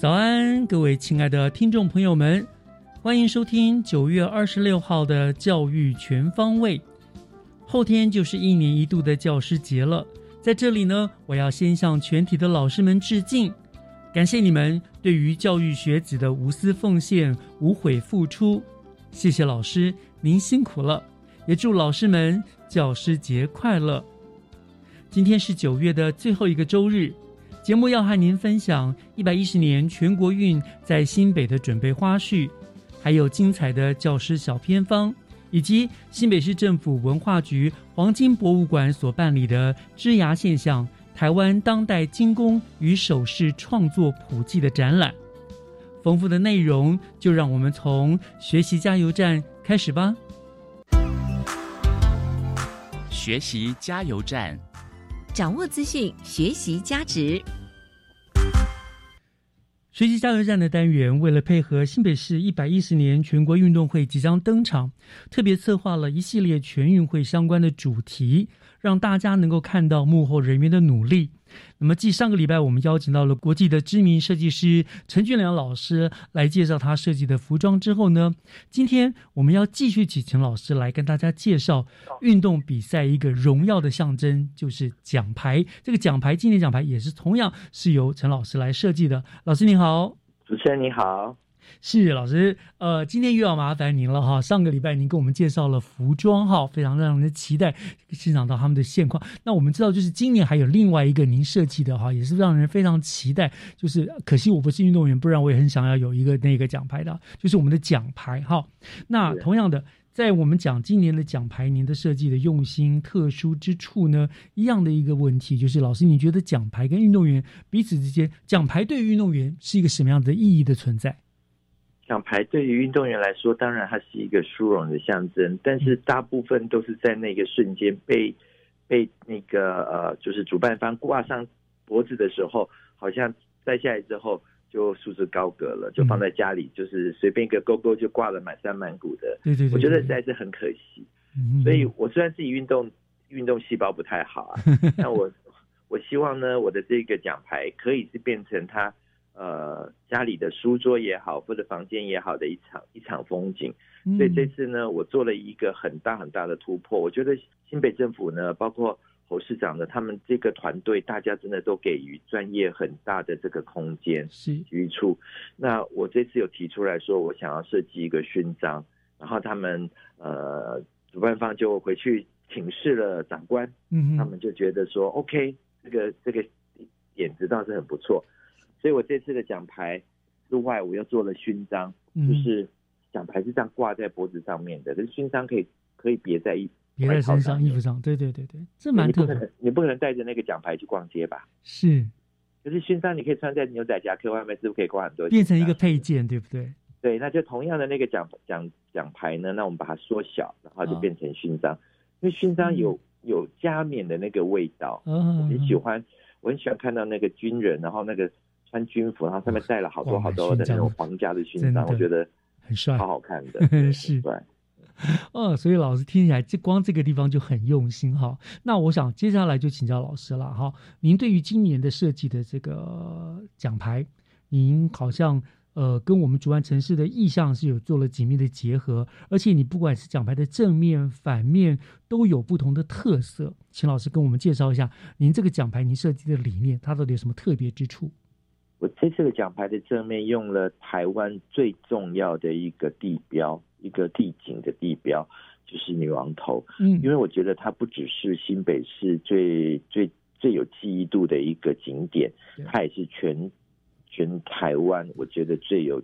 早安，各位亲爱的听众朋友们，欢迎收听九月二十六号的教育全方位。后天就是一年一度的教师节了，在这里呢，我要先向全体的老师们致敬，感谢你们对于教育学子的无私奉献、无悔付出。谢谢老师，您辛苦了，也祝老师们教师节快乐。今天是九月的最后一个周日。节目要和您分享一百一十年全国运在新北的准备花絮，还有精彩的教师小偏方，以及新北市政府文化局黄金博物馆所办理的“枝芽现象：台湾当代精工与首饰创作普及”的展览。丰富的内容，就让我们从学习加油站开始吧。学习加油站。掌握资讯，学习价值。学习加油站的单元，为了配合新北市一百一十年全国运动会即将登场，特别策划了一系列全运会相关的主题，让大家能够看到幕后人员的努力。那么，继上个礼拜我们邀请到了国际的知名设计师陈俊良老师来介绍他设计的服装之后呢，今天我们要继续请陈老师来跟大家介绍运动比赛一个荣耀的象征，就是奖牌。这个奖牌，纪念奖牌也是同样是由陈老师来设计的。老师您好，主持人你好。是老师，呃，今天又要麻烦您了哈。上个礼拜您给我们介绍了服装哈，非常让人期待欣赏到他们的现况。那我们知道，就是今年还有另外一个您设计的哈，也是让人非常期待。就是可惜我不是运动员，不然我也很想要有一个那个奖牌的，就是我们的奖牌哈。那同样的，在我们讲今年的奖牌，您的设计的用心、特殊之处呢，一样的一个问题，就是老师，你觉得奖牌跟运动员彼此之间，奖牌对于运动员是一个什么样的意义的存在？奖牌对于运动员来说，当然它是一个殊荣的象征，但是大部分都是在那个瞬间被被那个呃，就是主办方挂上脖子的时候，好像摘下来之后就束之高阁了，就放在家里，就是随便一个勾勾就挂了满山满谷的。对对对，我觉得实在是很可惜。所以我虽然自己运动运动细胞不太好啊，但我我希望呢，我的这个奖牌可以是变成他。呃，家里的书桌也好，或者房间也好的一场一场风景。所以这次呢，我做了一个很大很大的突破。我觉得新北政府呢，包括侯市长呢他们这个团队，大家真的都给予专业很大的这个空间。是体育处。那我这次有提出来说，我想要设计一个勋章，然后他们呃主办方就回去请示了长官，嗯他们就觉得说，OK，这个这个点子倒是很不错。所以我这次的奖牌之外，我又做了勋章，就是奖牌是这样挂在脖子上面的，但是勋章可以可以别在衣别在身上、衣服上。对对对对，这蛮特别。你不可能带着那个奖牌去逛街吧？是。可是勋章你可以穿在牛仔夹克外面，是不是可以挂很多？变成一个配件，对不对？对，那就同样的那个奖奖奖牌呢，那我们把它缩小，然后就变成勋章。因为勋章有有加冕的那个味道，嗯我很喜欢，我很喜欢看到那个军人，然后那个。穿军服，然后上面带了好多好多的那种皇家的勋章，我觉得很帅，好好看的，是。对，哦，所以老师听起来，这光这个地方就很用心哈。那我想接下来就请教老师了哈。您对于今年的设计的这个奖牌，您好像呃跟我们竹湾城市的意向是有做了紧密的结合，而且你不管是奖牌的正面、反面都有不同的特色，请老师跟我们介绍一下您这个奖牌您设计的理念，它到底有什么特别之处？我这次的奖牌的正面用了台湾最重要的一个地标，一个地景的地标，就是女王头。嗯，因为我觉得它不只是新北市最最最有记忆度的一个景点，它也是全全台湾我觉得最有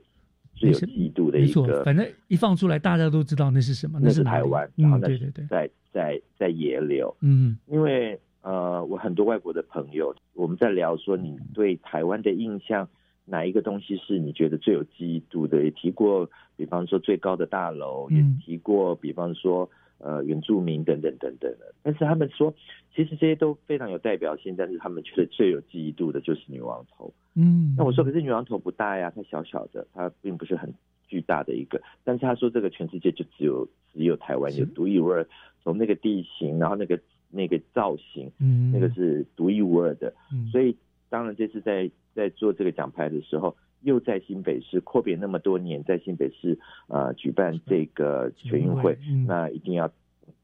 最有记忆度的一个。反正一放出来，大家都知道那是什么，那是台湾。然后对对对，在在在野柳。嗯，因为。呃，我很多外国的朋友，我们在聊说你对台湾的印象，哪一个东西是你觉得最有记忆度的？也提过，比方说最高的大楼，也提过，比方说呃原住民等等等等的。但是他们说，其实这些都非常有代表性，但是他们觉得最有记忆度的就是女王头。嗯，那我说，可是女王头不大呀，它小小的，它并不是很巨大的一个。但是他说，这个全世界就只有只有台湾有独一无二，从那个地形，然后那个。那个造型，嗯，那个是独一无二的，嗯，所以当然这次在在做这个奖牌的时候，又在新北市阔别那么多年，在新北市呃举办这个全运会，嗯。那一定要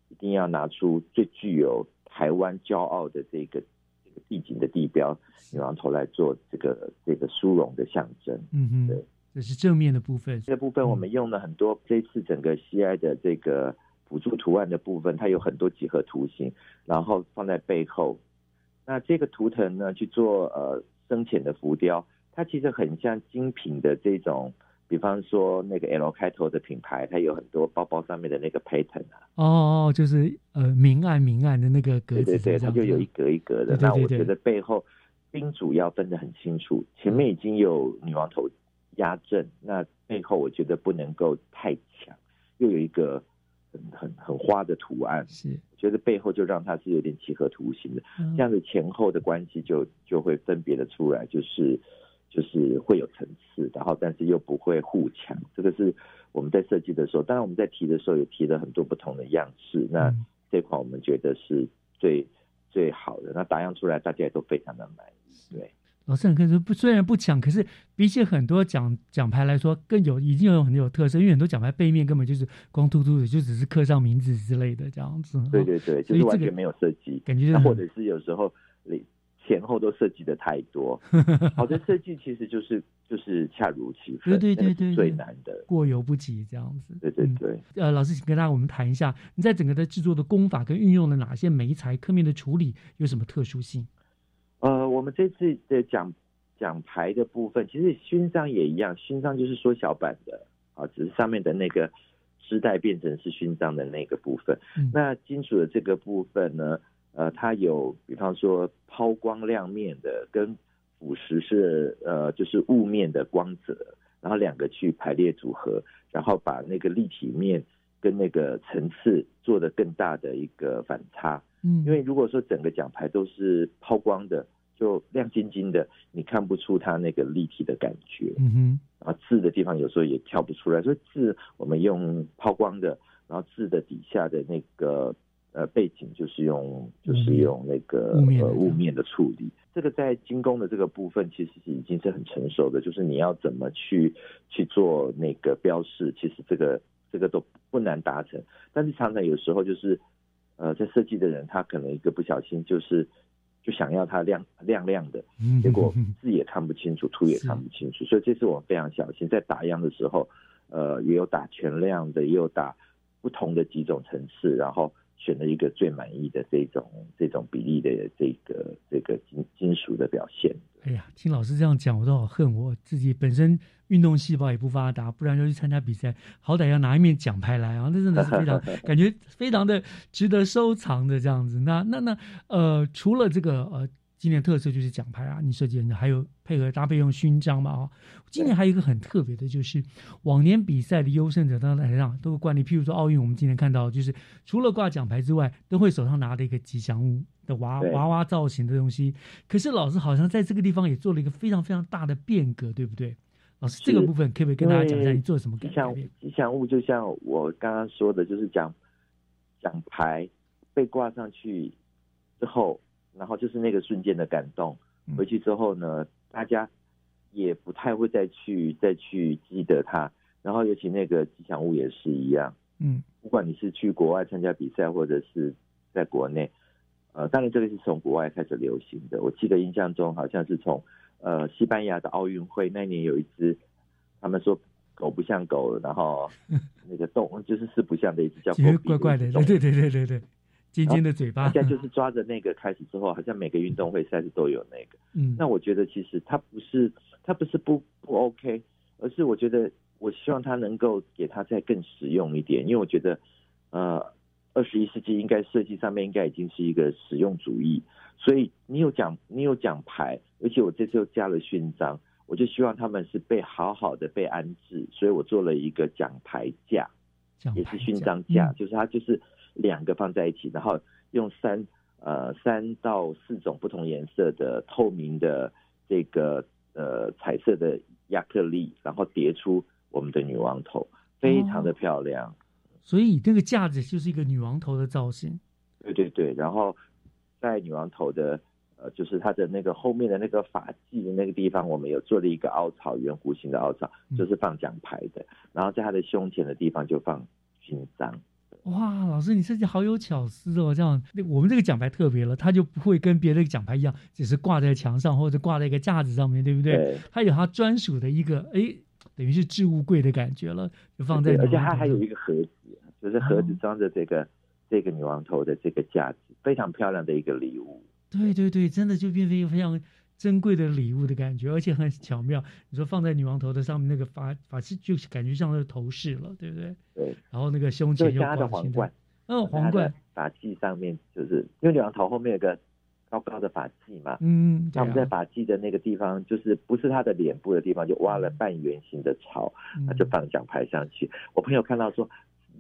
一定要拿出最具有台湾骄傲的这个这个地景的地标女王头来做这个这个殊荣的象征，嗯嗯，对，这是正面的部分，这个部分我们用了很多这次整个西爱的这个。辅助图案的部分，它有很多几何图形，然后放在背后。那这个图腾呢，去做呃深浅的浮雕，它其实很像精品的这种，比方说那个 L 开头的品牌，它有很多包包上面的那个 pattern 啊。哦哦，就是呃明暗明暗的那个格子，对对对，它就有一格一格的。那我觉得背后宾主要分得很清楚，前面已经有女王头压阵，那背后我觉得不能够太强，又有一个。很很很花的图案，是。觉得背后就让它是有点几何图形的，这样子前后的关系就就会分别的出来，就是就是会有层次，然后但是又不会互抢。这个是我们在设计的时候，当然我们在提的时候也提了很多不同的样式，那这款我们觉得是最最好的，那打样出来大家也都非常的满意，对。老师很可以说不，虽然不抢，可是比起很多奖奖牌来说，更有已经有很有特色。因为很多奖牌背面根本就是光秃秃的，就只是刻上名字之类的这样子。对对对，就是完全没有设计，感觉或者是有时候前后都设计的太多。好的设计其实就是就是恰如其分，对对对对，最难的过犹不及这样子。对对对。呃，老师，请跟大家我们谈一下，你在整个的制作的功法跟运用了哪些媒材，刻面的处理有什么特殊性？呃，我们这次的奖奖牌的部分，其实勋章也一样，勋章就是缩小版的啊，只是上面的那个织带变成是勋章的那个部分。那金属的这个部分呢，呃，它有比方说抛光亮面的，跟腐蚀是呃就是雾面的光泽，然后两个去排列组合，然后把那个立体面跟那个层次做的更大的一个反差。嗯，因为如果说整个奖牌都是抛光的，就亮晶晶的，你看不出它那个立体的感觉。嗯哼，然后字的地方有时候也跳不出来，所以字我们用抛光的，然后字的底下的那个呃背景就是用就是用那个呃雾面的处理。这个在精工的这个部分其实是已经是很成熟的，就是你要怎么去去做那个标示，其实这个这个都不难达成，但是常常有时候就是。呃，在设计的人，他可能一个不小心，就是就想要它亮亮亮的，结果字也看不清楚，图也看不清楚，所以这次我非常小心，在打样的时候，呃，也有打全亮的，也有打不同的几种层次，然后选了一个最满意的这种这种比例的这个这个金金属的表现。哎呀，听老师这样讲，我都好恨我自己本身运动细胞也不发达，不然就去参加比赛，好歹要拿一面奖牌来啊！那真的是非常感觉非常的值得收藏的这样子。那那那呃，除了这个呃。今年特色就是奖牌啊，你设计的还有配合搭配用勋章嘛啊。今年还有一个很特别的，就是往年比赛的优胜者到台上都有惯例，譬如说奥运，我们今天看到就是除了挂奖牌之外，都会手上拿的一个吉祥物的娃娃娃造型的东西。可是老师好像在这个地方也做了一个非常非常大的变革，对不对？老师，这个部分可不可以跟大家讲一下你做什么吉祥改变？吉祥物就像我刚刚说的，就是奖奖牌被挂上去之后，然后就是那个瞬间的感动。嗯回去之后呢，大家也不太会再去再去记得它。然后尤其那个吉祥物也是一样，嗯不管你是去国外参加比赛，或者是在国内，呃，当然这个是从国外开始流行的。我记得印象中好像是从呃西班牙的奥运会那年有一只，他们说狗不像狗，然后 那个动就是四不像的一只叫狗比怪怪的，对对对对对，尖尖的嘴巴大，家就是抓着那个开始之后，好像每个运动会赛事都有那个。嗯，那我觉得其实它不是它不是不不 OK，而是我觉得我希望它能够给它再更实用一点，因为我觉得呃二十一世纪应该设计上面应该已经是一个实用主义，所以你有奖你有奖牌，而且我这次又加了勋章，我就希望他们是被好好的被安置，所以我做了一个奖牌架。也是勋章架，嗯就是它就是两个放在一起，然后用三呃三到四种不同颜色的透明的这个呃彩色的亚克力，然后叠出我们的女王头，非常的漂亮。所以那个架子就是一个女王头的造型。对对对，然后在女王头的呃，就是它的那个后面的那个发髻的那个地方，我们有做了一个凹槽，圆弧形的凹槽，嗯就是放奖牌的。然后在它的胸前的地方就放勋章。哇，老师你设计好有巧思哦！这样，那我们这个奖牌特别了，它就不会跟别的奖牌一样，只是挂在墙上或者挂在一个架子上面，对不对？对它有它专属的一个，哎，等于是置物柜的感觉了，就放在对，而且它还有一个盒子，就是盒子哦装着这个、这个女王头的这个架子，非常漂亮的一个礼物。对对对，真的就变成一个非常珍贵的礼物的感觉，而且很巧妙。你说放在女王头的上面那个发发饰，就是感觉像是头饰了，对不对？对，然后那个胸前又就像它的皇冠，，嗯，皇冠，发髻上面就是因为女王头后面有个高高的发髻嘛，嗯，对他们在啊，发髻的那个地方，就是不是她的脸部的地方，就挖了半圆形的槽，他就嗯放奖牌上去。我朋友看到说，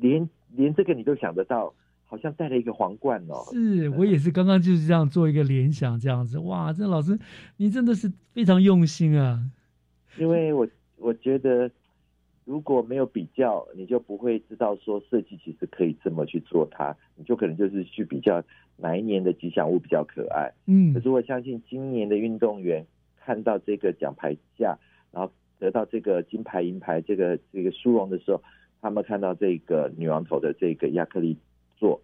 连连这个你都想得到，好像戴了一个皇冠哦。是我也是刚刚就是这样做一个联想，这样子，哇，这老师你真的是非常用心啊，因为我我觉得如果没有比较，你就不会知道说设计其实可以这么去做它，你就可能就是去比较哪一年的吉祥物比较可爱。嗯可是我相信今年的运动员看到这个奖牌架，然后得到这个金牌、银牌这个这个殊荣的时候，他们看到这个女王头的这个亚克力座，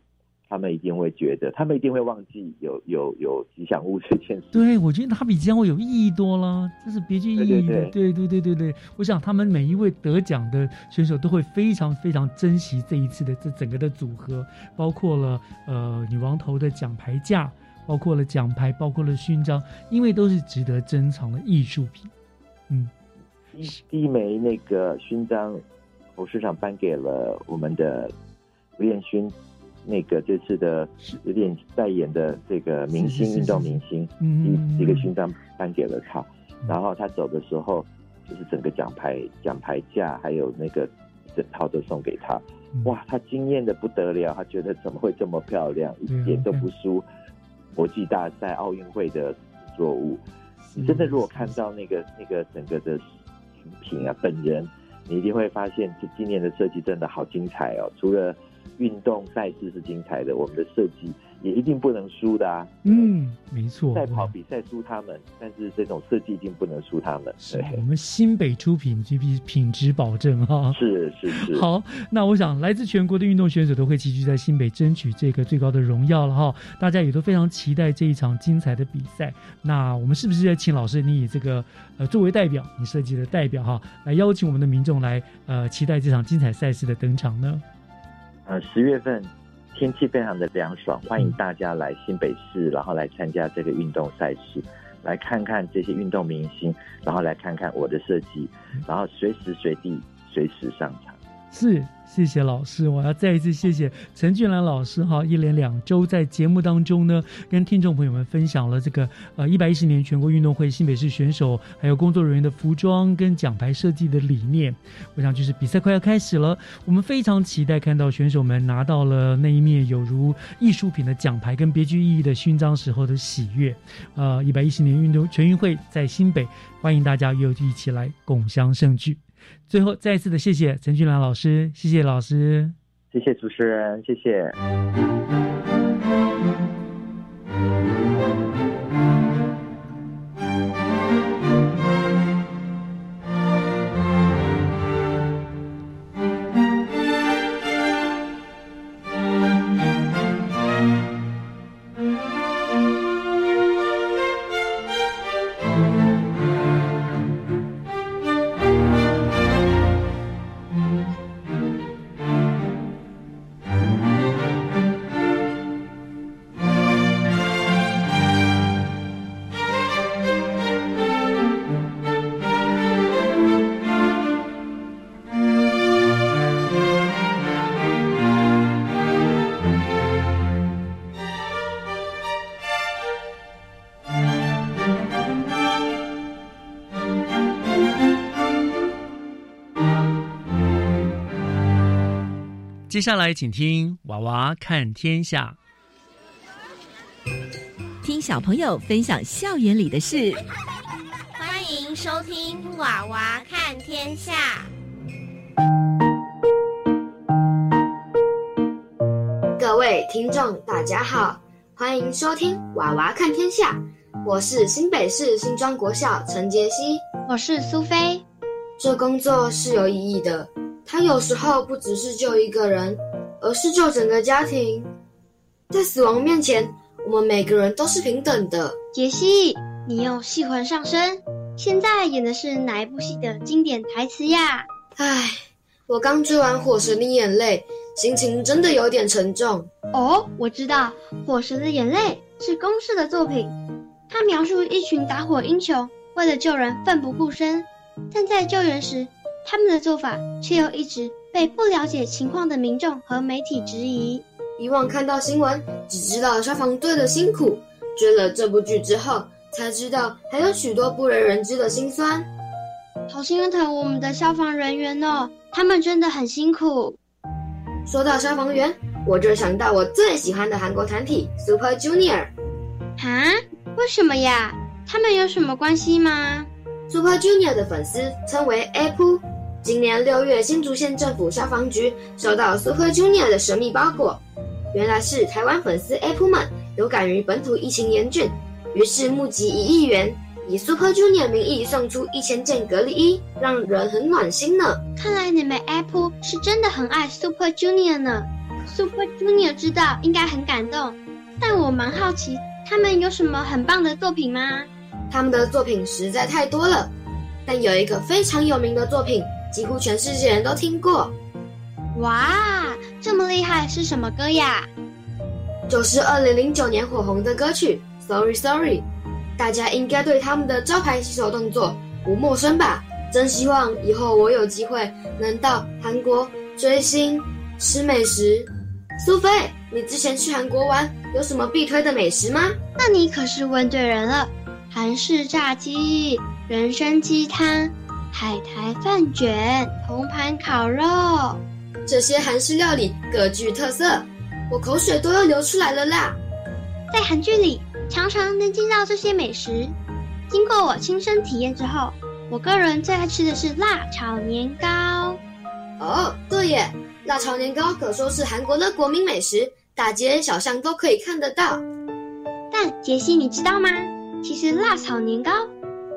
他们一定会觉得，他们一定会忘记有有有吉祥物这件事。对，我觉得它比吉祥物有意义多了，这是别具意义的。对对对对对，我想他们每一位得奖的选手都会非常非常珍惜这一次的这整个的组合，包括了呃女王头的奖牌架，包括了奖牌，包括了勋章，因为都是值得珍藏的艺术品。嗯，第第一枚那个勋章，侯市长颁给了我们的吴彦勋，那个这次的有点代言的这个明星运动明星，嗯第一个勋章颁给了他，然后他走的时候，就是整个奖牌奖牌架还有那个整套都送给他，嗯。哇，他惊艳的不得了，他觉得怎么会这么漂亮，一点都不输国际大赛奥运会的作物。你真的如果看到那个那个整个的成品啊，本人，你一定会发现这今年的设计真的好精彩哦。除了运动赛事是精彩的，我们的设计也一定不能输的啊。嗯，没错，赛跑比赛输他们，但是这种设计一定不能输他们。是我，们新北出品，这批品质保证哈。是是是。好，那我想来自全国的运动选手都会齐聚在新北争取这个最高的荣耀了哈，大家也都非常期待这一场精彩的比赛。那我们是不是要请老师你以这个呃作为代表，你设计的代表哈，来邀请我们的民众来呃期待这场精彩赛事的登场呢？呃，十月份天气非常的凉爽，欢迎大家来新北市，然后来参加这个运动赛事，来看看这些运动明星，然后来看看我的设计，然后随时随地随时上场。是。谢谢老师，我要再一次谢谢陈俊兰老师哈，一连两周在节目当中呢，跟听众朋友们分享了这个呃一百一十年全国运动会新北市选手还有工作人员的服装跟奖牌设计的理念。我想就是比赛快要开始了，我们非常期待看到选手们拿到了那一面有如艺术品的奖牌跟别具意义的勋章时候的喜悦。呃，一百一十年运动全运会在新北，欢迎大家又一起来共襄盛举。最后，再一次的谢谢陈俊兰老师，谢谢老师，谢谢主持人，谢谢。接下来，请听《娃娃看天下》，听小朋友分享校园里的事。欢迎收听《娃娃看天下》。各位听众，大家好，欢迎收听《娃娃看天下》。我是新北市新庄国校陈杰希，我是苏菲。这工作是有意义的。他有时候不只是救一个人，而是救整个家庭。在死亡面前，我们每个人都是平等的。杰西，你又戏魂上身，现在演的是哪一部戏的经典台词呀？唉，我刚追完《火神的眼泪》，心情真的有点沉重。哦，我知道，《火神的眼泪》是公式的作品，它描述一群打火英雄为了救人奋不顾身，但在救援时。他们的做法却又一直被不了解情况的民众和媒体质疑。以往看到新闻，只知道消防队的辛苦；追了这部剧之后，才知道还有许多不为人知的辛酸。好心疼我们的消防人员哦，他们真的很辛苦。说到消防员，我就想到我最喜欢的韩国团体 Super Junior。哈？为什么呀？他们有什么关系吗？Super Junior 的粉丝称为 Apple。今年六月，新竹县政府消防局收到 Super Junior 的神秘包裹，原来是台湾粉丝 Apple 们有感于本土疫情严峻，于是募集一亿元，以 Super Junior 名义送出一千件隔离衣，让人很暖心呢。看来你们 Apple 是真的很爱 Super Junior 呢。Super Junior 知道应该很感动，但我蛮好奇，他们有什么很棒的作品吗？他们的作品实在太多了，但有一个非常有名的作品。几乎全世界人都听过，哇，这么厉害是什么歌呀？就是二零零九年火红的歌曲《Sorry Sorry》，大家应该对他们的招牌洗手动作不陌生吧？真希望以后我有机会能到韩国追星、吃美食。苏菲，你之前去韩国玩有什么必推的美食吗？那你可是问对人了，韩式炸鸡、人参鸡汤。海苔饭卷、铜盘烤肉，这些韩式料理各具特色，我口水都要流出来了啦！在韩剧里，常常能见到这些美食。经过我亲身体验之后，我个人最爱吃的是辣炒年糕。哦，对耶，辣炒年糕可说是韩国的国民美食，大街小巷都可以看得到。但杰西，你知道吗？其实辣炒年糕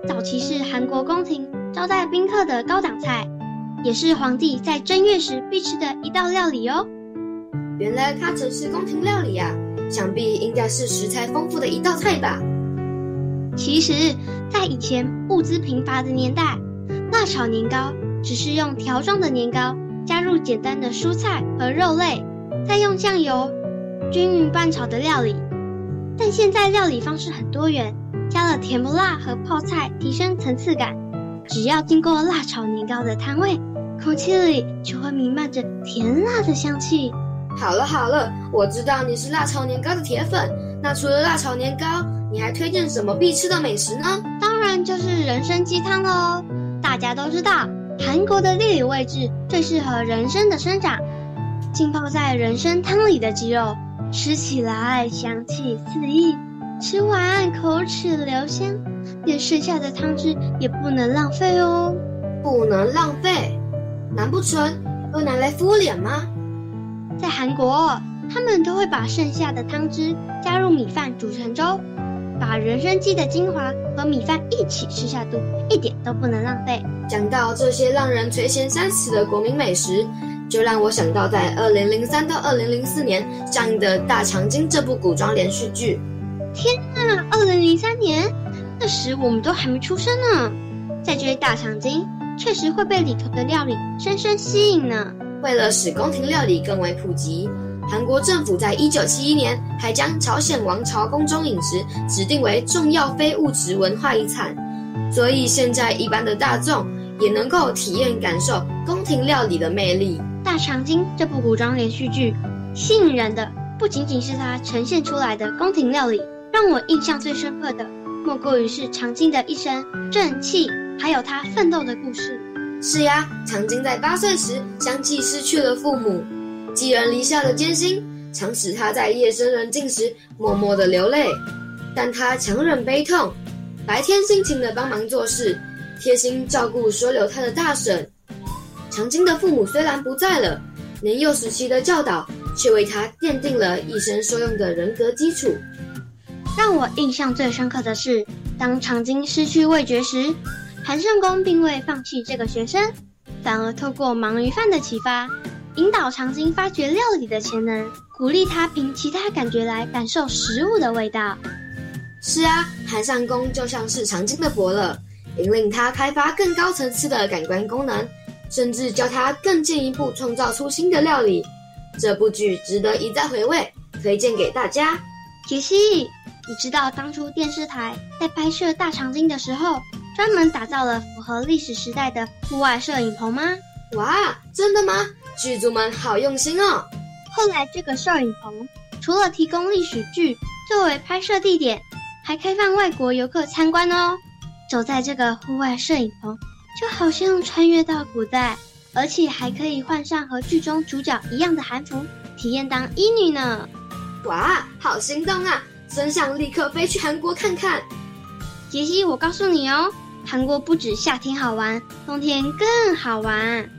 早期是韩国宫廷。招待宾客的高档菜，也是皇帝在正月时必吃的一道料理哦。原来它曾是宫廷料理呀，想必应该是食材丰富的一道菜吧。其实，在以前物资贫乏的年代，辣炒年糕只是用条状的年糕，加入简单的蔬菜和肉类，再用酱油均匀拌炒的料理。但现在料理方式很多元，加了甜不辣和泡菜，提升层次感。只要经过辣炒年糕的摊位，空气里就会弥漫着甜辣的香气。好了好了，我知道你是辣炒年糕的铁粉。那除了辣炒年糕，你还推荐什么必吃的美食呢？当然就是人参鸡汤喽。大家都知道，韩国的地理位置最适合人参的生长。浸泡在人参汤里的鸡肉，吃起来香气四溢，吃完口齿留香，连剩下的汤汁也不能浪费哦。不能浪费？难不成又拿来敷脸吗？在韩国，他们都会把剩下的汤汁加入米饭煮成粥，把人参鸡的精华和米饭一起吃下肚，一点都不能浪费。讲到这些让人垂涎三尺的国民美食，就让我想到在二零零三到二零零四年上映的《大长今》这部古装连续剧。天呐，二零零三年，那时我们都还没出生呢。在追《大长今》，确实会被里头的料理深深吸引呢。为了使宫廷料理更为普及，韩国政府在一九七一年还将朝鲜王朝宫中饮食指定为重要非物质文化遗产，所以现在一般的大众也能够体验感受宫廷料理的魅力。《大长今》这部古装连续剧吸引人的不仅仅是它呈现出来的宫廷料理，让我印象最深刻的莫过于是长今的一生正气，还有他奋斗的故事。是呀，长今在八岁时相继失去了父母，寄人篱下的艰辛常使他在夜深人静时默默的流泪，但他强忍悲痛，白天辛勤的帮忙做事，贴心照顾收留他的大婶。长今的父母虽然不在了，年幼时期的教导却为他奠定了一生受用的人格基础。让我印象最深刻的是，当长今失去味觉时。韩圣公并未放弃这个学生，反而透过鳗鱼饭的启发，引导长今发掘料理的潜能，鼓励他凭其他感觉来感受食物的味道。是啊，韩尚公就像是长今的伯乐，引领他开发更高层次的感官功能，甚至教他更进一步创造出新的料理。这部剧值得一再回味，推荐给大家。杰西，你知道当初电视台在拍摄《大长今》的时候？专门打造了符合历史时代的户外摄影棚吗？哇，真的吗？剧组们好用心哦。后来这个摄影棚除了提供历史剧作为拍摄地点，还开放外国游客参观哦。走在这个户外摄影棚，就好像穿越到古代，而且还可以换上和剧中主角一样的韩服，体验当医女呢。哇，好心动啊！真想立刻飞去韩国看看。杰西，我告诉你哦。韩国不止夏天好玩，冬天更好玩。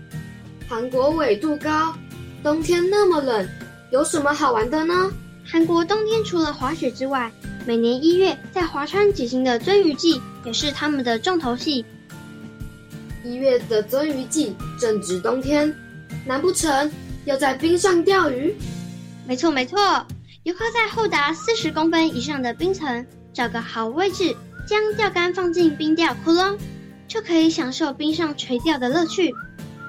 韩国纬度高，冬天那么冷，有什么好玩的呢？韩国冬天除了滑雪之外，每年一月在华川举行的鳟鱼季也是他们的重头戏。一月的鳟鱼季正值冬天，难不成要在冰上钓鱼？没错没错，游客在厚达四十公分以上的冰层找个好位置。将钓竿放进冰钓窟窿，就可以享受冰上垂钓的乐趣。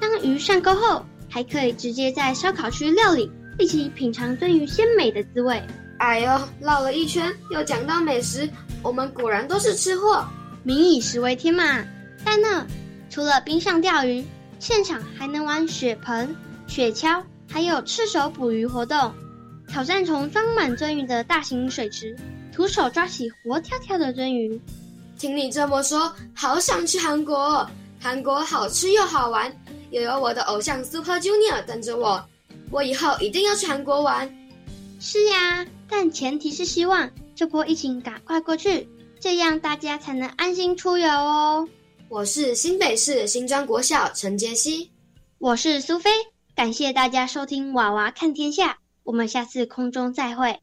当鱼上钩后，还可以直接在烧烤区料理，一起品尝炖鱼鲜美的滋味。哎呦，绕了一圈又讲到美食，我们果然都是吃货。民以食为天嘛。在那，除了冰上钓鱼，现场还能玩雪盆、雪橇，还有赤手捕鱼活动，挑战从装满鳟鱼的大型水池。徒手抓起活跳跳的鳟鱼，听你这么说，好想去韩国。韩国好吃又好玩，又有我的偶像 Super Junior 等着我，我以后一定要去韩国玩。是呀，但前提是希望这波疫情赶快过去，这样大家才能安心出游哦。我是新北市新庄国小陈杰希，我是苏菲，感谢大家收听娃娃看天下，我们下次空中再会。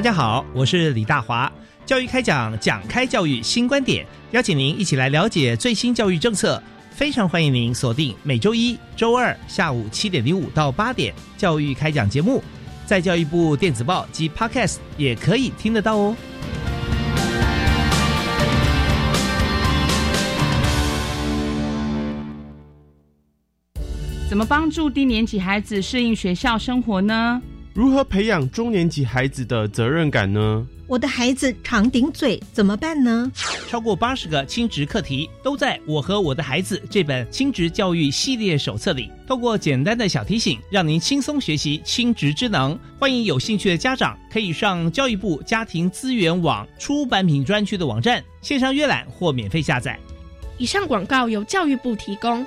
大家好，我是李大华。教育开讲，讲开教育新观点，邀请您一起来了解最新教育政策。非常欢迎您锁定每周一、周二下午七点零五到八点教育开讲节目，在教育部电子报及 Podcast 也可以听得到哦。怎么帮助低年级孩子适应学校生活呢？如何培养中年级孩子的责任感呢？我的孩子常顶嘴，怎么办呢？超过八十个亲职课题都在我和我的孩子这本亲职教育系列手册里。透过简单的小提醒，让您轻松学习亲职之能。欢迎有兴趣的家长可以上教育部家庭资源网出版品专区的网站线上阅览或免费下载。以上广告由教育部提供。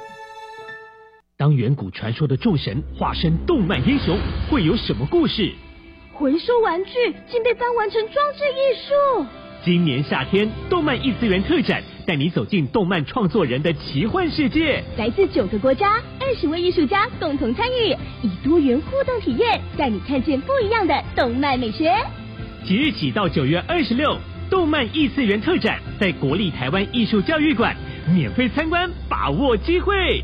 当远古传说的众神化身动漫英雄，会有什么故事？回收玩具竟被翻完成装置艺术。今年夏天，动漫异次元特展带你走进动漫创作人的奇幻世界。来自九个国家，二十位艺术家共同参与，以多元互动体验，带你看见不一样的动漫美学。即日起到九月二十六，动漫异次元特展在国立台湾艺术教育馆免费参观，把握机会。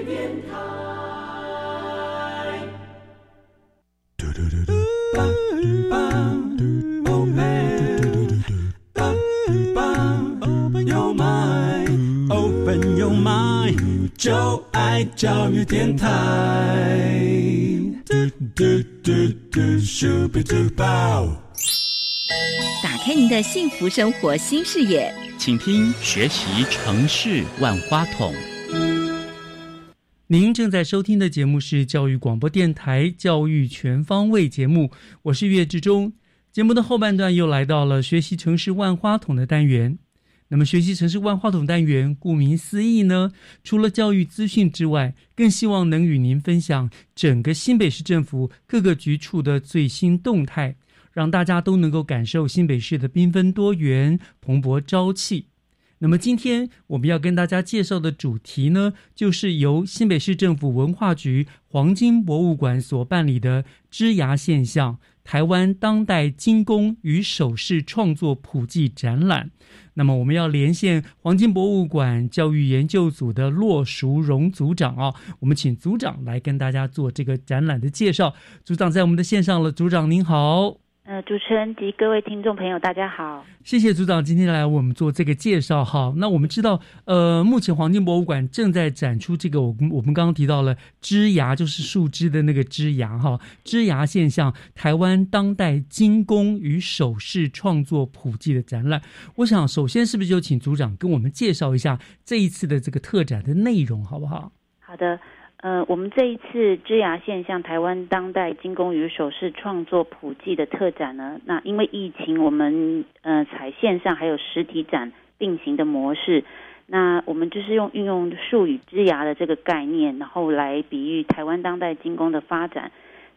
就爱教育电台。嘟嘟嘟嘟，咻比嘟爆打开您的幸福生活新视野，请听学习城市万花筒。您正在收听的节目是教育广播电台《教育全方位》节目，我是岳志忠。节目的后半段又来到了学习城市万花筒的单元。那么，学习城市万花筒单元，顾名思义呢，除了教育资讯之外，更希望能与您分享整个新北市政府各个局处的最新动态，让大家都能够感受新北市的缤纷多元、蓬勃朝气。那么今天我们要跟大家介绍的主题呢，就是由新北市政府文化局黄金博物馆所办理的“枝芽现象：台湾当代金工与首饰创作普及展览”。那么我们要连线黄金博物馆教育研究组的骆淑荣组长啊，我们请组长来跟大家做这个展览的介绍。组长在我们的线上了，组长您好。呃，主持人及各位听众朋友，大家好，谢谢组长今天来我们做这个介绍哈。那我们知道，呃，目前黄金博物馆正在展出这个，我我们刚刚提到了枝芽，就是树枝的那个枝芽哈，枝芽现象，台湾当代金工与首饰创作普及的展览。我想，首先是不是就请组长跟我们介绍一下这一次的这个特展的内容，好不好？好的。呃，我们这一次枝芽现象台湾当代金工与首饰创作普及的特展呢，那因为疫情，我们呃采线上还有实体展并行的模式，那我们就是用运用术语枝芽的这个概念，然后来比喻台湾当代金工的发展。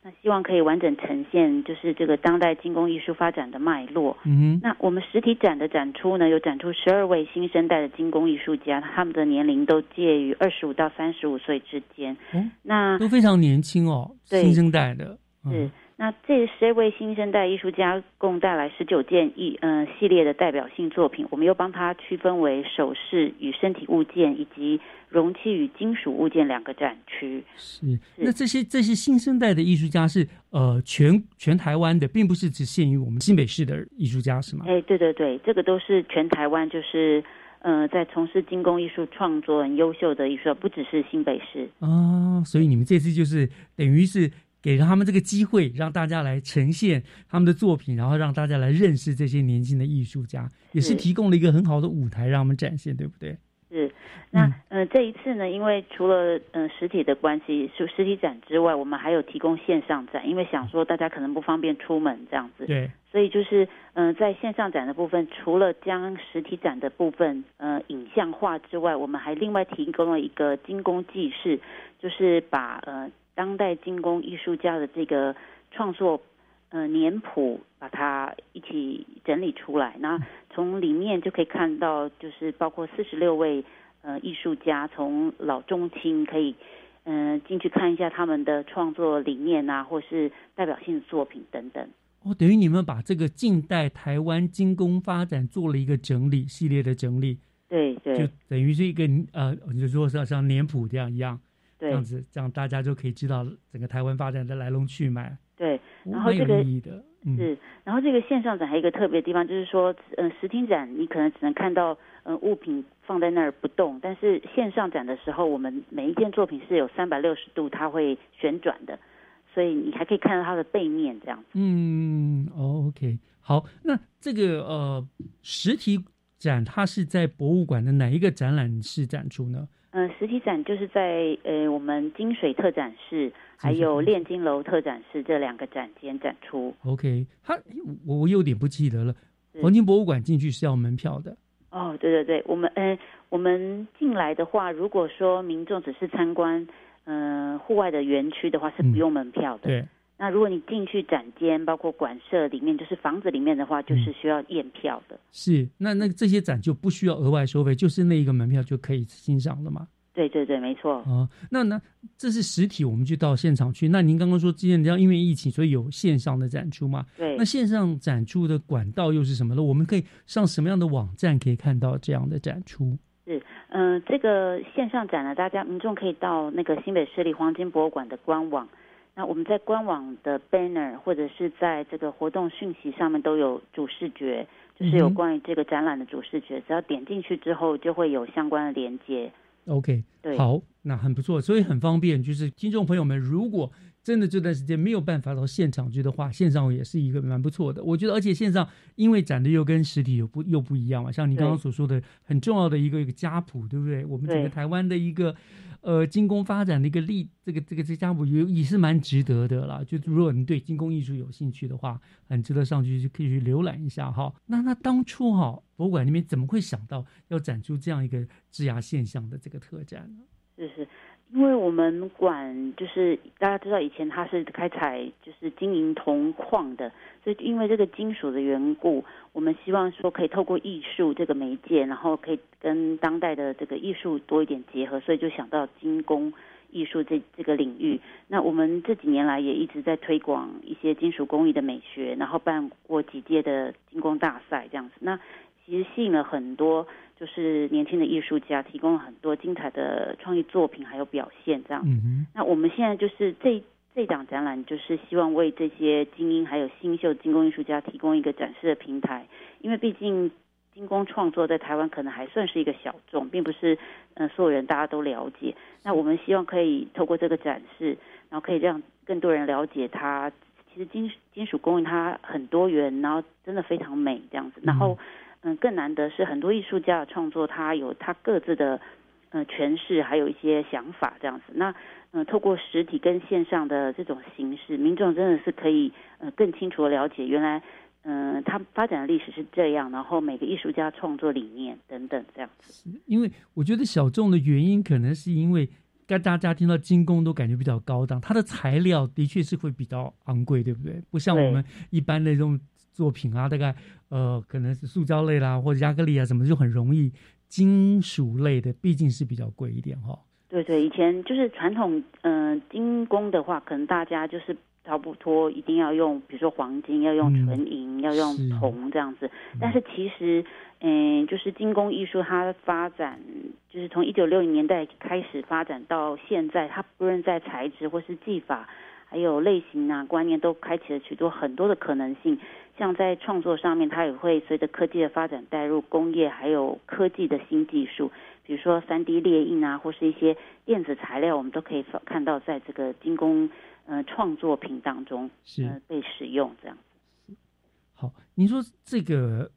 那希望可以完整呈现，就是这个当代精工艺术发展的脉络。嗯，那我们实体展的展出呢，有展出十二位新生代的精工艺术家，他们的年龄都介于二十五到三十五岁之间。嗯，那都非常年轻哦，新生代的。是，那这十二位新生代艺术家共带来十九件艺嗯系列的代表性作品，我们又帮他区分为首饰与身体物件以及。容器与金属物件两个展区是，那这些这些新生代的艺术家是呃全全台湾的，并不是只限于我们新北市的艺术家是吗？哎，对对对，这个都是全台湾，就是呃在从事精工艺术创作很优秀的艺术，不只是新北市啊。所以你们这次就是等于是给了他们这个机会，让大家来呈现他们的作品，然后让大家来认识这些年轻的艺术家，也是提供了一个很好的舞台让我们展现，对不对？是，那呃这一次呢，因为除了嗯实体的关系，是实体展之外，我们还有提供线上展，因为想说大家可能不方便出门这样子，对，所以就是嗯在线上展的部分，除了将实体展的部分呃影像化之外，我们还另外提供了一个精工记事，就是把呃当代精工艺术家的这个创作。呃，年谱把它一起整理出来，那从里面就可以看到，就是包括四十六位呃艺术家，从老中青可以嗯进去看一下他们的创作理念啊，或是代表性的作品等等。哦，等于你们把这个近代台湾精工发展做了一个整理系列的整理。对对。就等于是一个呃，就说像像年谱这样一样，这样子，这样大家就可以知道整个台湾发展的来龙去脉。对，然后这个是，然后这个线上展还有一个特别的地方，就是说，嗯，实体展你可能只能看到，嗯，物品放在那儿不动，但是线上展的时候，我们每一件作品是有三百六十度，它会旋转的，所以你还可以看到它的背面这样子。嗯，OK，好，那这个呃，实体展它是在博物馆的哪一个展览室展出呢？嗯，实体展就是在呃我们金水特展室，还有炼金楼特展室这两个展间展出。OK，他我我有点不记得了。黄金博物馆进去是要门票的。哦，对对对，我们嗯我们进来的话，如果说民众只是参观嗯户外的园区的话，是不用门票的。对。那如果你进去展间，包括馆舍里面，就是房子里面的话，就是需要验票的。是，那那这些展就不需要额外收费，就是那一个门票就可以欣赏了嘛？对对对，没错。哦，那那这是实体，我们就到现场去。那您刚刚说今天要因为疫情，所以有线上的展出嘛？对。那线上展出的管道又是什么呢？我们可以上什么样的网站可以看到这样的展出？是，嗯，这个线上展呢，大家民众可以到那个新北市立黄金博物馆的官网。那我们在官网的 banner 或者是在这个活动讯息上面都有主视觉，就是有关于这个展览的主视觉，只要点进去之后就会有相关的连接。OK，对，好，那很不错，所以很方便。就是听众朋友们，如果真的这段时间没有办法到现场去的话，线上也是一个蛮不错的。我觉得，而且线上因为展的又跟实体又不又不一样嘛，像你刚刚所说的很重要的一个一个家谱，对不对？我们整个台湾的一个。呃，精工发展的一个例，这个这个这家伙也也是蛮值得的啦。就如果你对精工艺术有兴趣的话，很值得上去就可以去浏览一下哈。那那当初哈博物馆里面怎么会想到要展出这样一个枝芽现象的这个特展呢？是是。因为我们管就是大家知道以前它是开采就是经营铜矿的，所以因为这个金属的缘故，我们希望说可以透过艺术这个媒介，然后可以跟当代的这个艺术多一点结合，所以就想到精工艺术这这个领域。那我们这几年来也一直在推广一些金属工艺的美学，然后办过几届的精工大赛这样子。那其实吸引了很多。就是年轻的艺术家提供了很多精彩的创意作品，还有表现这样。嗯那我们现在就是这这档展览，就是希望为这些精英还有新秀精工艺术家提供一个展示的平台。因为毕竟精工创作在台湾可能还算是一个小众，并不是嗯所有人大家都了解。那我们希望可以透过这个展示，然后可以让更多人了解它。其实金金属工艺它很多元，然后真的非常美这样子。然后。嗯，更难得是很多艺术家的创作，他有他各自的呃诠释，还有一些想法这样子。那嗯，透过实体跟线上的这种形式，民众真的是可以呃更清楚的了解原来嗯他发展的历史是这样，然后每个艺术家创作理念等等这样子。因为我觉得小众的原因，可能是因为该大家听到精工都感觉比较高档，它的材料的确是会比较昂贵，对不对？不像我们一般的这种。作品啊，大概呃，可能是塑胶类啦，或者亚克力啊，什么就很容易。金属类的毕竟是比较贵一点哈。对对，以前就是传统嗯，精工的话，可能大家就是逃不脱一定要用，比如说黄金要用纯银，要用铜这样子。但是其实嗯，就是精工艺术它发展，就是从一九六零年代开始发展到现在，它不论在材质或是技法，还有类型啊观念，都开启了许多很多的可能性。像在创作上面，它也会随着科技的发展带入工业还有科技的新技术，比如说三 D 列印啊，或是一些电子材料，我们都可以看到在这个精工呃创作品当中是被使用这样子。好，您说这个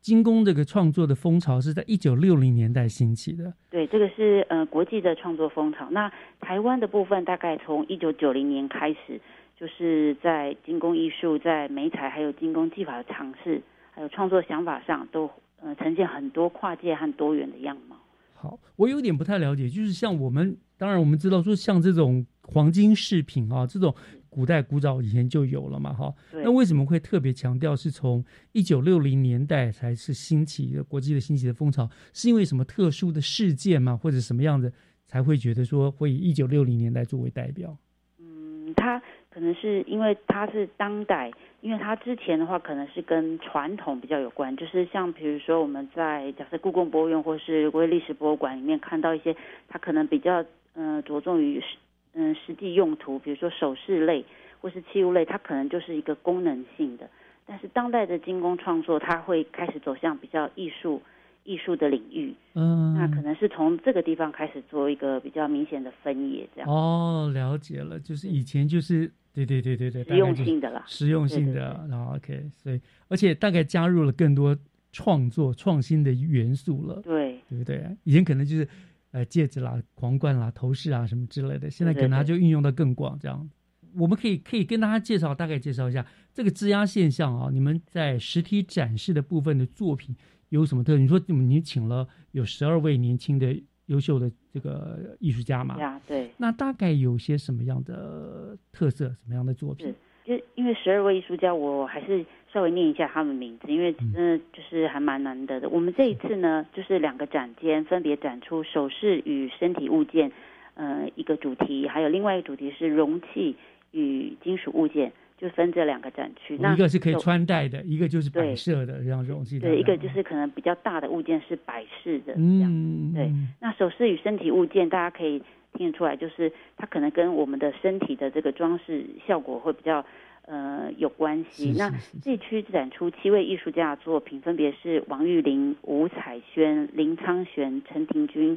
精工这个创作的风潮是在一九六零年代兴起的。对，这个是呃国际的创作风潮。那台湾的部分大概从一九九零年开始，就是在精工艺术、在美彩还有精工技法的尝试，还有创作想法上，都呃呈现很多跨界和多元的样貌。好，我有点不太了解，就是像我们，当然我们知道说像这种黄金饰品啊，这种古代古早以前就有了嘛，哈。那为什么会特别强调是从一九六零年代才是兴起的国际的兴起的风潮？是因为什么特殊的事件吗？或者什么样子才会觉得说会以一九六零年代作为代表？嗯，它可能是因为它是当代。因为它之前的话，可能是跟传统比较有关，就是像比如说我们在假设故宫博物院或是国历史博物馆里面看到一些，它可能比较嗯着重于实嗯实际用途，比如说首饰类或是器物类，它可能就是一个功能性的。但是当代的精工创作，它会开始走向比较艺术艺术的领域，嗯，那可能是从这个地方开始做一个比较明显的分野，这样。哦，了解了，就是以前就是。对对对对对，实用性的啦，实用性的，然后 OK，所以而且大概加入了更多创作创新的元素了，对对不对？以前可能就是呃戒指啦、皇冠啦、头饰啊什么之类的，现在可能它就运用的更广。这样，我们可以可以跟大家介绍，大概介绍一下这个质押现象啊。你们在实体展示的部分的作品有什么特点？你说你请了有十二位年轻的。优秀的这个艺术家嘛，呀，对，那大概有些什么样的特色，什么样的作品？就因为十二位艺术家，我还是稍微念一下他们名字，因为真的就是还蛮难得的。我们这一次呢，就是两个展间分别展出首饰与身体物件，呃，一个主题，还有另外一个主题是容器与金属物件。就分这两个展区，那一个是可以穿戴的，一个就是摆设的，这样容器。对，一个就是可能比较大的物件是摆饰的，这样。对，那首饰与身体物件，大家可以听得出来，就是它可能跟我们的身体的这个装饰效果会比较呃有关系。那这区展出七位艺术家的作品，分别是王玉玲、吴彩轩、林昌璇、陈庭君、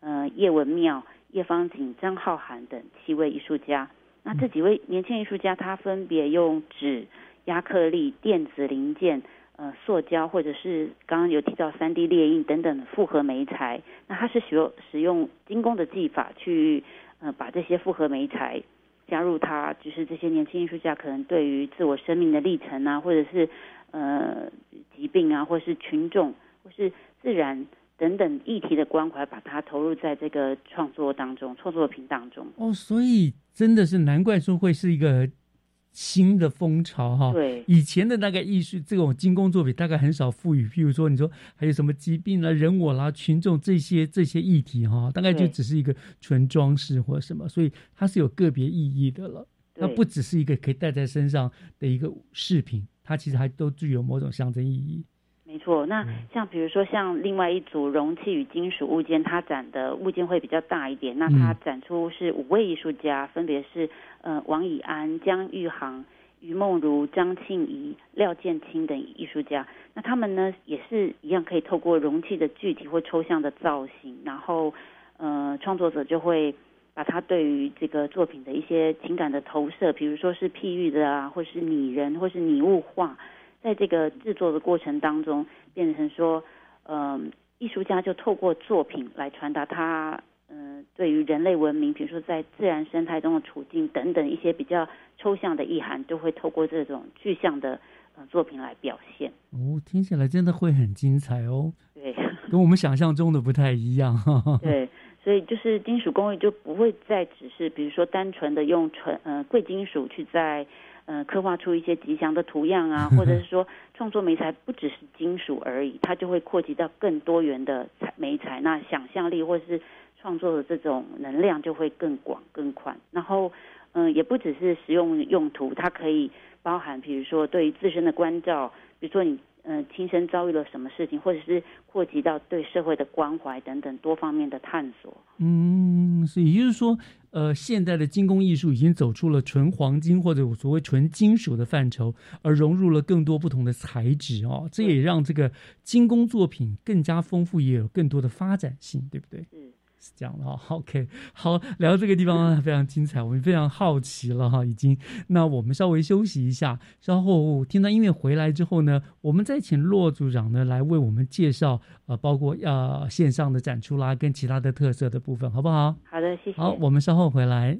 呃叶文妙、叶方景、张浩涵等七位艺术家。那这几位年轻艺术家，他分别用纸、亚克力、电子零件、呃塑胶，或者是刚刚有提到三 D 列印等等复合媒材。那他是使用使用精工的技法去呃把这些复合媒材加入他，就是这些年轻艺术家可能对于自我生命的历程啊，或者是呃疾病啊，或是群众或是自然。等等议题的关怀，把它投入在这个创作当中，创作品当中。哦，所以真的是难怪说会是一个新的风潮哈。对，以前的那个艺术这种精工作品，大概很少赋予，譬如说你说还有什么疾病啦、人我啦、群众这些这些议题哈，大概就只是一个纯装饰或什么，所以它是有个别意义的了。它不只是一个可以戴在身上的一个饰品，它其实还都具有某种象征意义。没错，那像比如说像另外一组容器与金属物件，它展的物件会比较大一点。那它展出是五位艺术家，分别是呃王以安、江玉航、于梦如、张庆怡、廖建清等艺术家。那他们呢也是一样，可以透过容器的具体或抽象的造型，然后呃创作者就会把他对于这个作品的一些情感的投射，比如说是譬喻的啊，或是拟人，或是拟物化。在这个制作的过程当中，变成说，嗯，艺术家就透过作品来传达他，嗯，对于人类文明，比如说在自然生态中的处境等等一些比较抽象的意涵，都会透过这种具象的呃作品来表现。哦，听起来真的会很精彩哦。对，跟我们想象中的不太一样。对，所以就是金属工艺就不会再只是，比如说单纯的用纯呃贵金属去在。嗯，刻画出一些吉祥的图样啊，或者是说创作媒材不只是金属而已，它就会扩及到更多元的材媒材，那想象力或者是创作的这种能量就会更广更宽。然后，嗯，也不只是实用用途，它可以包含，比如说对于自身的关照，比如说你。嗯，亲身遭遇了什么事情，或者是扩及到对社会的关怀等等多方面的探索。嗯，所以也就是说，呃，现代的精工艺术已经走出了纯黄金或者所谓纯金属的范畴，而融入了更多不同的材质哦。这也让这个精工作品更加丰富，也有更多的发展性，对不对？是是这样的哈。OK，好，聊到这个地方非常精彩，我们非常好奇了哈。已经，那我们稍微休息一下，稍后听到音乐回来之后呢，我们再请骆组长呢来为我们介绍呃，包括呃线上的展出啦，跟其他的特色的部分，好不好？好的，谢谢。好，我们稍后回来。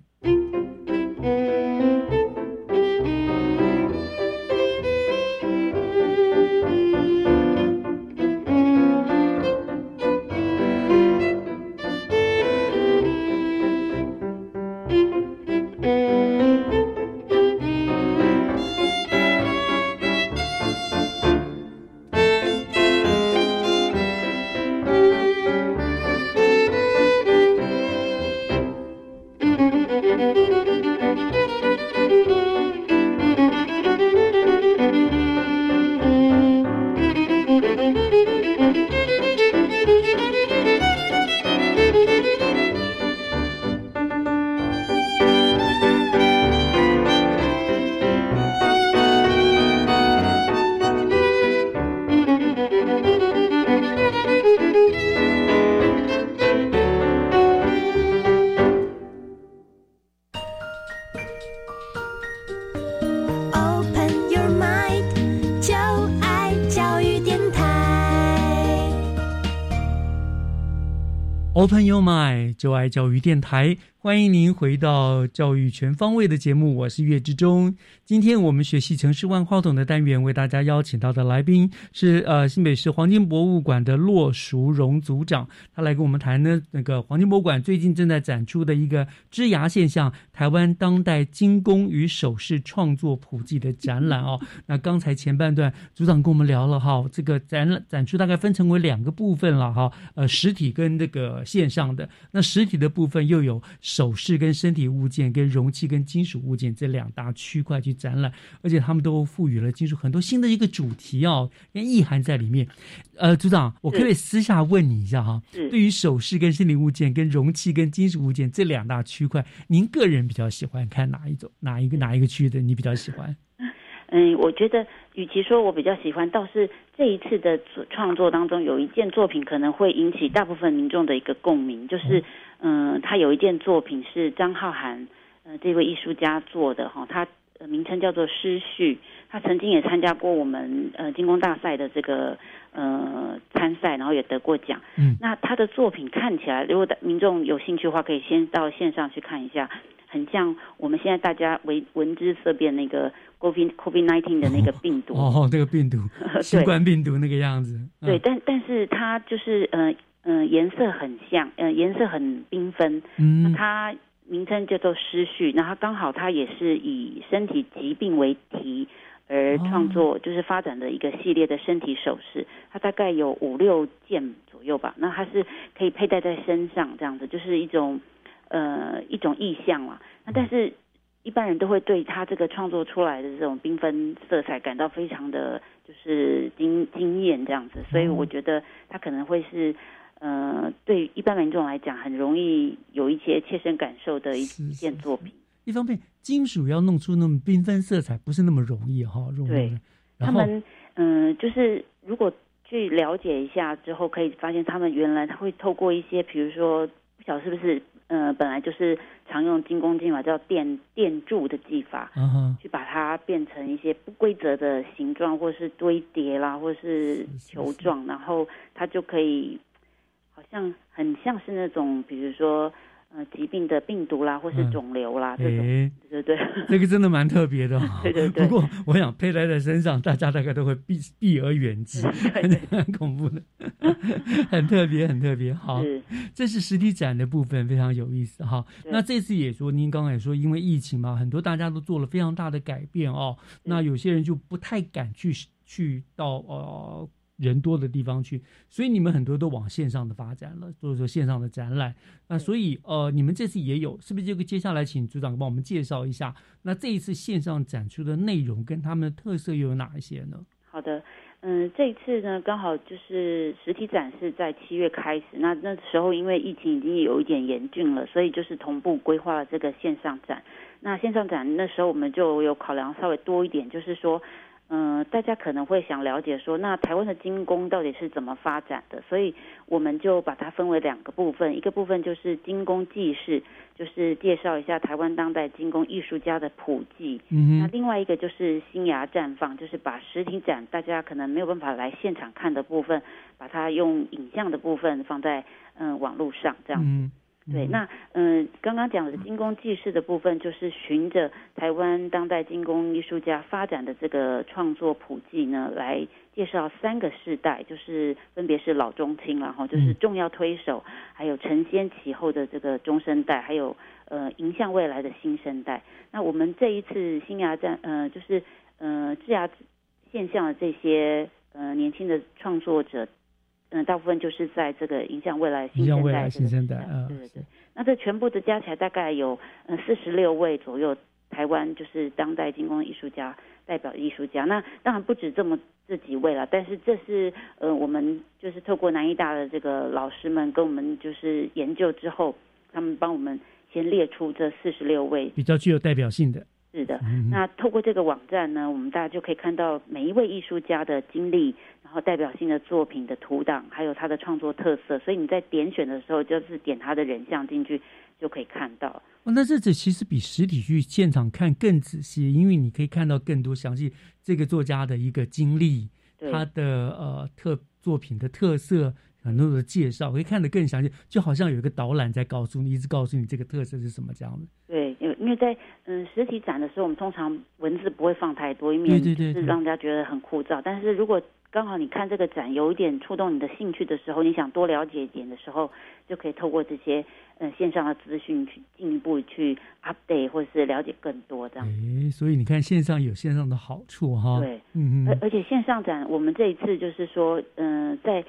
my. 就爱教育电台。欢迎您回到教育全方位的节目，我是岳志忠。今天我们学习城市万花筒的单元，为大家邀请到的来宾是呃新北市黄金博物馆的骆淑荣组长，他来跟我们谈呢那个黄金博物馆最近正在展出的一个枝芽现象——台湾当代精工与首饰创作普及的展览哦。那刚才前半段组长跟我们聊了哈，这个展览展出大概分成为两个部分了哈，呃实体跟这个线上的。那实体的部分又有。首饰跟身体物件、跟容器跟金属物件这两大区块去展览，而且他们都赋予了金属很多新的一个主题哦，跟意涵在里面。呃，组长，我可以私下问你一下哈，对于首饰跟身体物件、跟容器跟金属物件这两大区块，您个人比较喜欢看哪一种？哪一个哪一个区的你比较喜欢？嗯，我觉得与其说我比较喜欢，倒是这一次的创作当中有一件作品可能会引起大部分民众的一个共鸣，就是。嗯，他有一件作品是张浩涵，呃，这位艺术家做的哈，他名称叫做《诗序》，他曾经也参加过我们呃金工大赛的这个呃参赛，然后也得过奖。嗯，那他的作品看起来，如果民众有兴趣的话，可以先到线上去看一下，很像我们现在大家为闻之色变那个 COVID COVID nineteen 的那个病毒哦，那个病毒，新冠病毒那个样子。对，但但是它就是呃。嗯，颜色很像，嗯，颜色很缤纷。嗯，它名称叫做失序，那它刚好它也是以身体疾病为题而创作，就是发展的一个系列的身体首饰。它大概有五六件左右吧。那它是可以佩戴在身上，这样子就是一种呃一种意象嘛。那但是一般人都会对他这个创作出来的这种缤纷色彩感到非常的就是惊惊艳这样子。所以我觉得他可能会是。呃，对一般民众来讲，很容易有一些切身感受的一一件作品。一方面，金属要弄出那么缤纷色彩，不是那么容易哈。对，他们嗯，就是如果去了解一下之后，可以发现他们原来他会透过一些，比如说不晓得是不是呃，本来就是常用精工技法叫电电铸的技法，嗯去把它变成一些不规则的形状，或是堆叠啦，或是球状，然后它就可以。好像很像是那种，比如说，呃，疾病的病毒啦，或是肿瘤啦这种，对对对，这个真的蛮特别的。对对对。不过，我想佩戴在身上，大家大概都会避避而远之，很恐怖的，很特别，很特别。好，这是实体展的部分，非常有意思哈。那这次也说，您刚才也说，因为疫情嘛，很多大家都做了非常大的改变哦。那有些人就不太敢去去到呃。人多的地方去，所以你们很多都往线上的发展了，所以说线上的展览。那所以呃，你们这次也有，是不是？这个接下来请组长帮我们介绍一下，那这一次线上展出的内容跟他们的特色又有哪一些呢？好的，嗯，这一次呢，刚好就是实体展示在七月开始，那那时候因为疫情已经有一点严峻了，所以就是同步规划了这个线上展。那线上展那时候我们就有考量稍微多一点，就是说。嗯，大家可能会想了解说，那台湾的精工到底是怎么发展的？所以我们就把它分为两个部分，一个部分就是精工记事，就是介绍一下台湾当代精工艺术家的谱记。嗯那另外一个就是新芽绽放，就是把实体展大家可能没有办法来现场看的部分，把它用影像的部分放在嗯网络上这样。嗯，对，那嗯，刚刚讲的精工记事的部分，就是循着台湾当代精工艺术家发展的这个创作谱记呢，来介绍三个世代，就是分别是老中青，然后就是重要推手，还有承先启后的这个中生代，还有呃迎向未来的新生代。那我们这一次新芽站，呃，就是呃智牙现象的这些呃年轻的创作者。嗯，大部分就是在这个影响未来新生代，未来新生代，嗯，对对对。那这全部的加起来大概有嗯四十六位左右，台湾就是当代金工艺术家代表艺术家。那当然不止这么这几位了，但是这是呃我们就是透过南艺大的这个老师们跟我们就是研究之后，他们帮我们先列出这四十六位比较具有代表性的。是的，那透过这个网站呢，我们大家就可以看到每一位艺术家的经历，然后代表性的作品的图档，还有他的创作特色。所以你在点选的时候，就是点他的人像进去，就可以看到。哦，那这这其实比实体去现场看更仔细，因为你可以看到更多详细这个作家的一个经历，他的呃特作品的特色。很多的介绍可以看得更详细，就好像有一个导览在告诉你，一直告诉你这个特色是什么这样子。对，因为在嗯实体展的时候，我们通常文字不会放太多，以免就是让人家觉得很枯燥。但是如果刚好你看这个展有一点触动你的兴趣的时候，你想多了解一点的时候，就可以透过这些嗯线上的资讯去进一步去 update 或者是了解更多这样。诶，所以你看线上有线上的好处哈。对，嗯嗯。而而且线上展，我们这一次就是说，嗯，在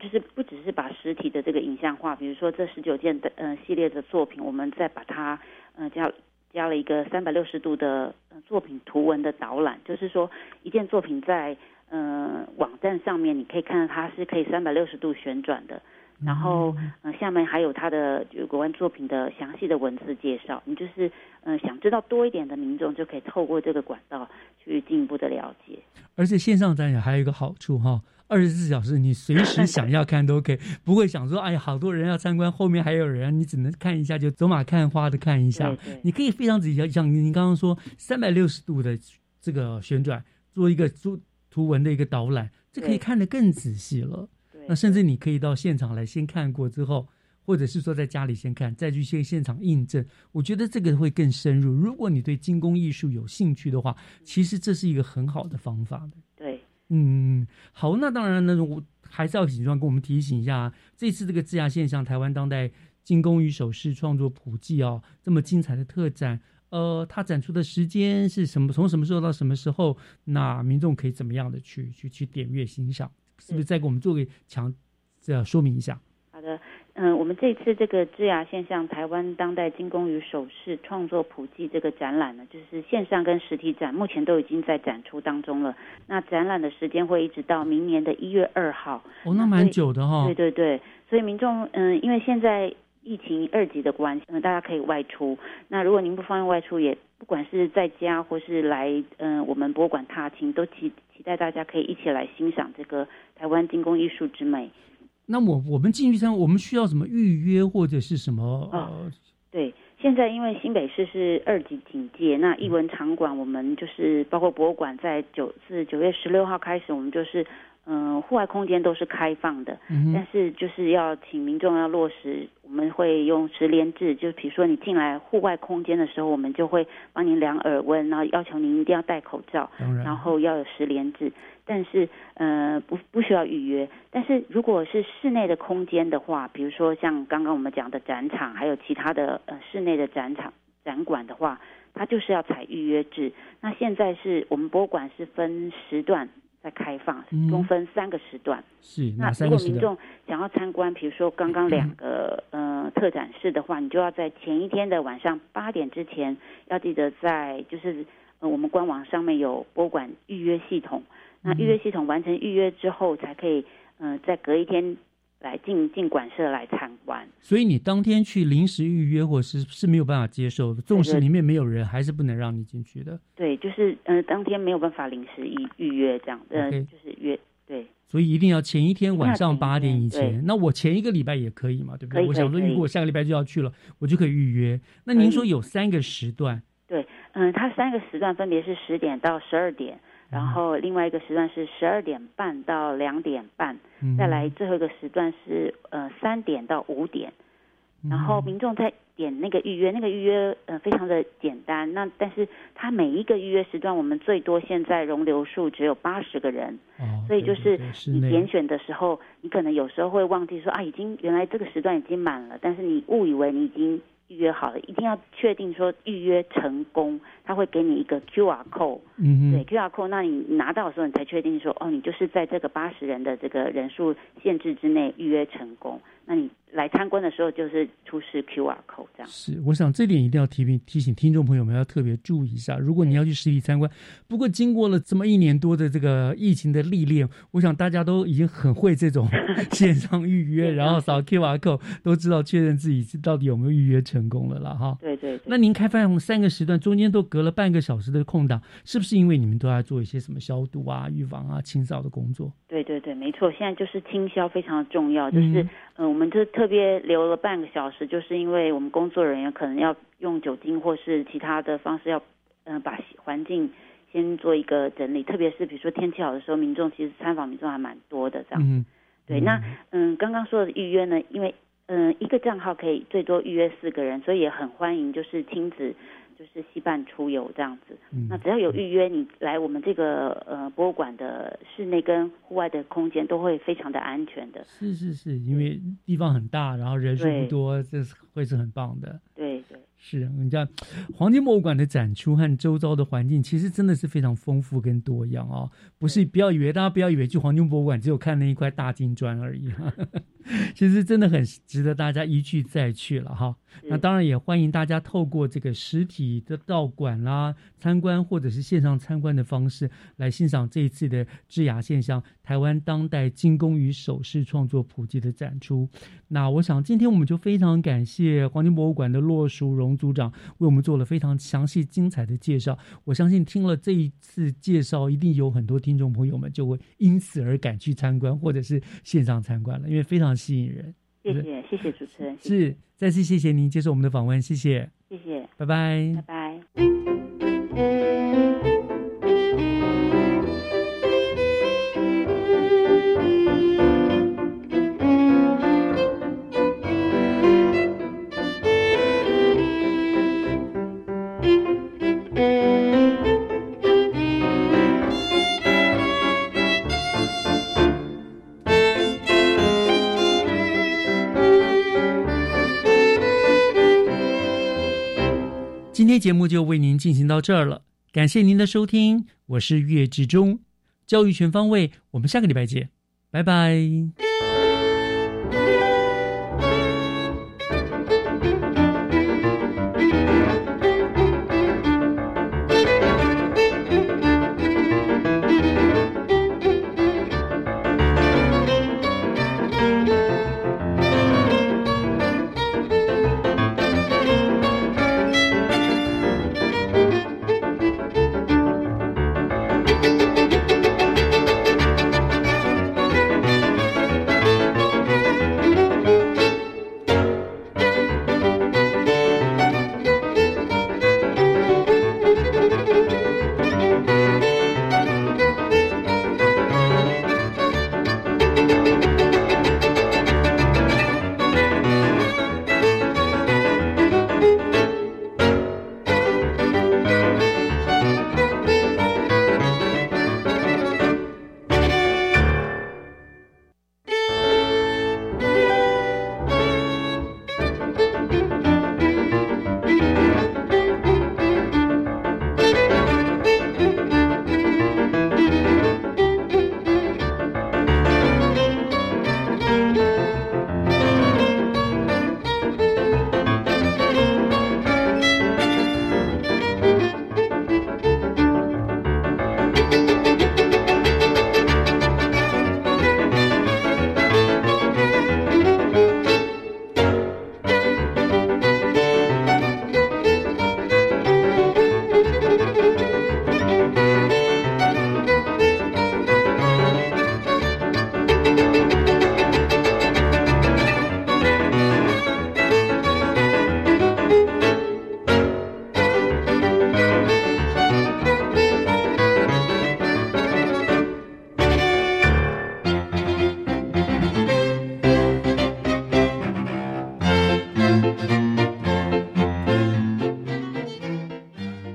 就是不只是把实体的这个影像化，比如说这十九件的嗯系列的作品，我们再把它嗯加加了一个三百六十度的作品图文的导览，就是说一件作品在嗯网站上面，你可以看到它是可以三百六十度旋转的，然后嗯下面还有它的有关作品的详细的文字介绍，你就是嗯想知道多一点的民众就可以透过这个管道去进一步的了解。而且线上展览还有一个好处哈。二十四小时，你随时想要看都可以，不会想说，哎呀，好多人要参观，后面还有人，你只能看一下，就走马看花的看一下。你可以非常仔细，像您刚刚说，三百六十度的这个旋转，做一个图图文的一个导览，这可以看得更仔细了。那甚至你可以到现场来先看过之后，或者是说在家里先看，再去现现场印证。我觉得这个会更深入。如果你对精工艺术有兴趣的话，其实这是一个很好的方法的。对。嗯，好，那当然呢，我还是要请庄跟我们提醒一下，这次这个治牙现象台湾当代精工与首饰创作普及哦，这么精彩的特展，呃，它展出的时间是什么？从什么时候到什么时候？那民众可以怎么样的去去去点阅欣赏？是不是再给我们做个强这说明一下？好的。嗯，我们这次这个智雅现象台湾当代精工与首饰创作普及这个展览呢，就是线上跟实体展目前都已经在展出当中了。那展览的时间会一直到明年的一月二号。哦，那蛮久的哈。对对对，所以民众嗯，因为现在疫情二级的关系，嗯，大家可以外出。那如果您不方便外出，也不管是在家或是来嗯我们博物馆踏青，都期期待大家可以一起来欣赏这个台湾精工艺术之美。那我我们进去参，我们需要什么预约或者是什么？呃，对，现在因为新北市是二级警戒，那艺文场馆我们就是包括博物馆，在九自九月十六号开始，我们就是嗯户外空间都是开放的，但是就是要请民众要落实，我们会用十连制，就比如说你进来户外空间的时候，我们就会帮您量耳温，然后要求您一定要戴口罩，然后要有十连制。但是，呃，不不需要预约。但是如果是室内的空间的话，比如说像刚刚我们讲的展场，还有其他的呃室内的展场展馆的话，它就是要采预约制。那现在是我们博物馆是分时段在开放，共分三个时段。是，那如果民众想要参观，比如说刚刚两个呃特展室的话，你就要在前一天的晚上八点之前，要记得在就是呃我们官网上面有博物馆预约系统。那预约系统完成预约之后，才可以，嗯，再隔一天来进进馆舍来参观。所以你当天去临时预约或是是没有办法接受的，纵使里面没有人，还是不能让你进去的。对，就是呃，当天没有办法临时预预约这样，呃，就是约对。所以一定要前一天晚上八点以前。那我前一个礼拜也可以嘛，对不对？我想说，如果我下个礼拜就要去了，我就可以预约。那您说有三个时段？对，嗯，它三个时段分别是十点到十二点，然后另外一个时段是十二点半到两点半，再来最后一个时段是呃三点到五点。然后民众在点那个预约，那个预约呃非常的简单。那但是它每一个预约时段，我们最多现在容留数只有八十个人，所以就是你点选的时候，你可能有时候会忘记说啊，已经原来这个时段已经满了，但是你误以为你已经预约好了，一定要确定说预约成功，他会给你一个 Q R code，嗯对 Q R code，那你拿到的时候，你才确定说哦，你就是在这个八十人的这个人数限制之内预约成功，那你。来参观的时候就是出示 QR code 这样。是，我想这点一定要提醒提醒听众朋友们要特别注意一下。如果你要去实体参观，不过经过了这么一年多的这个疫情的历练，我想大家都已经很会这种线上预约，然后扫 QR code 都知道确认自己到底有没有预约成功了啦。哈。对对。那您开放三个时段，中间都隔了半个小时的空档，是不是因为你们都要做一些什么消毒啊、预防啊、清扫的工作？对对对，没错。现在就是清消非常重要，就是嗯，我们这特。特别留了半个小时，就是因为我们工作人员可能要用酒精或是其他的方式，要嗯把环境先做一个整理。特别是比如说天气好的时候，民众其实参访民众还蛮多的这样。对，那嗯刚刚说的预约呢，因为嗯一个账号可以最多预约四个人，所以也很欢迎就是亲子。就是西半出游这样子，那只要有预约，你来我们这个呃博物馆的室内跟户外的空间都会非常的安全的。是是是，因为地方很大，然后人数不多，这是会是很棒的。对对。是，你知道，黄金博物馆的展出和周遭的环境其实真的是非常丰富跟多样哦。不是，不要以为大家不要以为去黄金博物馆只有看那一块大金砖而已，其实真的很值得大家一去再去了哈。那当然也欢迎大家透过这个实体的道馆啦参观，或者是线上参观的方式来欣赏这一次的智雅现象台湾当代精工与首饰创作普及的展出。那我想今天我们就非常感谢黄金博物馆的骆淑荣。组长为我们做了非常详细、精彩的介绍。我相信听了这一次介绍，一定有很多听众朋友们就会因此而赶去参观，或者是线上参观了，因为非常吸引人。谢谢，谢谢主持人。是，再次谢谢您接受我们的访问，谢谢，谢谢，拜拜，拜拜。天节目就为您进行到这儿了，感谢您的收听，我是岳志忠，教育全方位，我们下个礼拜见，拜拜。